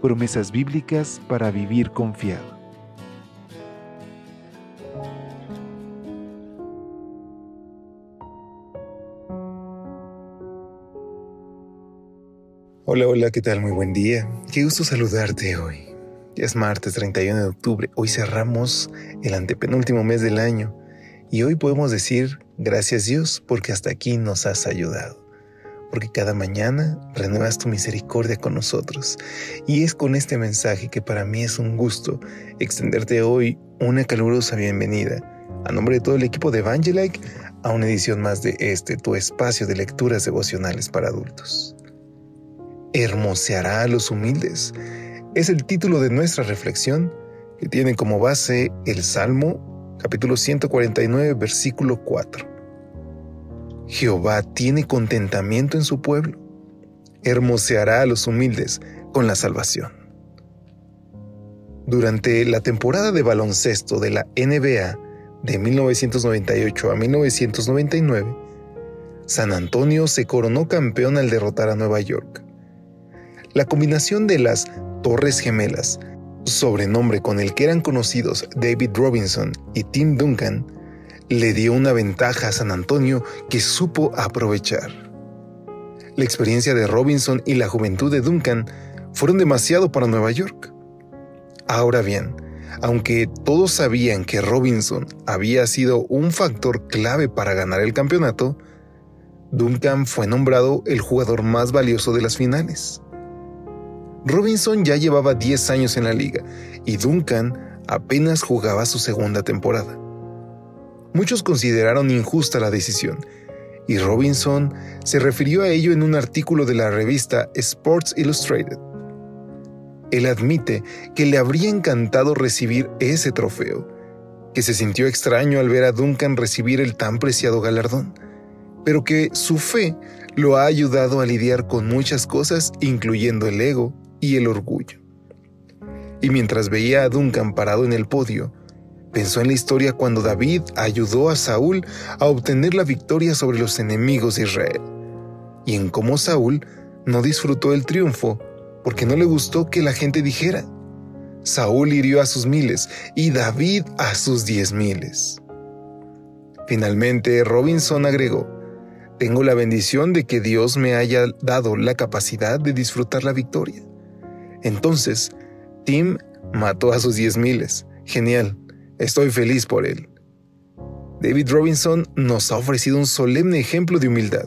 Promesas bíblicas para vivir confiado. Hola, hola, ¿qué tal? Muy buen día. Qué gusto saludarte hoy. Es martes 31 de octubre. Hoy cerramos el antepenúltimo mes del año y hoy podemos decir gracias Dios porque hasta aquí nos has ayudado. Porque cada mañana renuevas tu misericordia con nosotros. Y es con este mensaje que para mí es un gusto extenderte hoy una calurosa bienvenida a nombre de todo el equipo de Evangelike a una edición más de este, tu espacio de lecturas devocionales para adultos hermoseará a los humildes. Es el título de nuestra reflexión que tiene como base el Salmo capítulo 149 versículo 4. Jehová tiene contentamiento en su pueblo, hermoseará a los humildes con la salvación. Durante la temporada de baloncesto de la NBA de 1998 a 1999, San Antonio se coronó campeón al derrotar a Nueva York. La combinación de las Torres Gemelas, sobrenombre con el que eran conocidos David Robinson y Tim Duncan, le dio una ventaja a San Antonio que supo aprovechar. La experiencia de Robinson y la juventud de Duncan fueron demasiado para Nueva York. Ahora bien, aunque todos sabían que Robinson había sido un factor clave para ganar el campeonato, Duncan fue nombrado el jugador más valioso de las finales. Robinson ya llevaba 10 años en la liga y Duncan apenas jugaba su segunda temporada. Muchos consideraron injusta la decisión, y Robinson se refirió a ello en un artículo de la revista Sports Illustrated. Él admite que le habría encantado recibir ese trofeo, que se sintió extraño al ver a Duncan recibir el tan preciado galardón, pero que su fe lo ha ayudado a lidiar con muchas cosas, incluyendo el ego, y el orgullo. Y mientras veía a Duncan parado en el podio, pensó en la historia cuando David ayudó a Saúl a obtener la victoria sobre los enemigos de Israel, y en cómo Saúl no disfrutó el triunfo porque no le gustó que la gente dijera, Saúl hirió a sus miles y David a sus diez miles. Finalmente, Robinson agregó, tengo la bendición de que Dios me haya dado la capacidad de disfrutar la victoria. Entonces, Tim mató a sus diez miles. Genial, estoy feliz por él. David Robinson nos ha ofrecido un solemne ejemplo de humildad.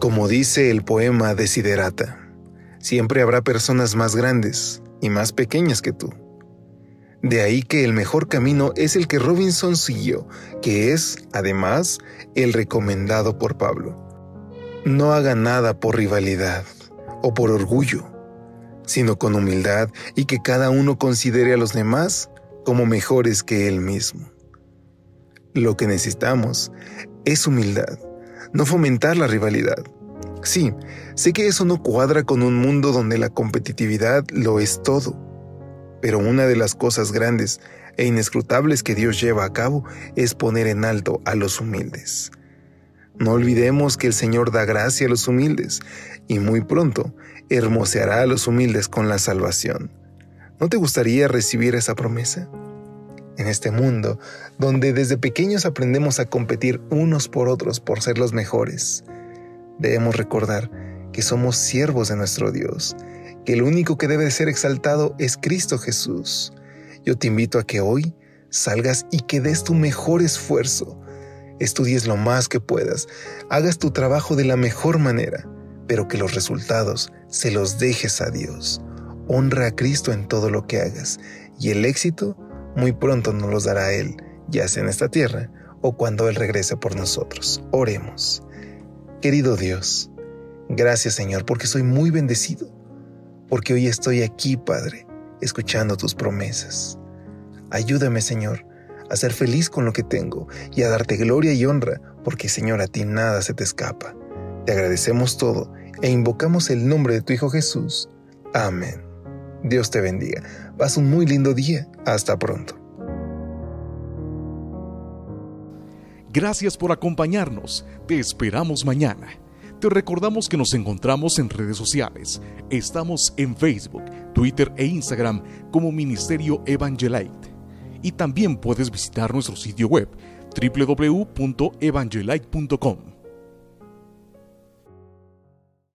Como dice el poema Desiderata, siempre habrá personas más grandes y más pequeñas que tú. De ahí que el mejor camino es el que Robinson siguió, que es, además, el recomendado por Pablo. No haga nada por rivalidad o por orgullo sino con humildad y que cada uno considere a los demás como mejores que él mismo. Lo que necesitamos es humildad, no fomentar la rivalidad. Sí, sé que eso no cuadra con un mundo donde la competitividad lo es todo, pero una de las cosas grandes e inescrutables que Dios lleva a cabo es poner en alto a los humildes. No olvidemos que el Señor da gracia a los humildes y muy pronto hermoseará a los humildes con la salvación. ¿No te gustaría recibir esa promesa? En este mundo, donde desde pequeños aprendemos a competir unos por otros por ser los mejores, debemos recordar que somos siervos de nuestro Dios, que el único que debe ser exaltado es Cristo Jesús. Yo te invito a que hoy salgas y que des tu mejor esfuerzo, estudies lo más que puedas, hagas tu trabajo de la mejor manera pero que los resultados se los dejes a Dios. Honra a Cristo en todo lo que hagas y el éxito muy pronto nos los dará Él, ya sea en esta tierra o cuando Él regrese por nosotros. Oremos. Querido Dios, gracias Señor porque soy muy bendecido, porque hoy estoy aquí, Padre, escuchando tus promesas. Ayúdame, Señor, a ser feliz con lo que tengo y a darte gloria y honra, porque, Señor, a ti nada se te escapa. Te agradecemos todo e invocamos el nombre de tu Hijo Jesús. Amén. Dios te bendiga. Paz un muy lindo día. Hasta pronto. Gracias por acompañarnos. Te esperamos mañana. Te recordamos que nos encontramos en redes sociales. Estamos en Facebook, Twitter e Instagram como Ministerio Evangelite. Y también puedes visitar nuestro sitio web www.evangelite.com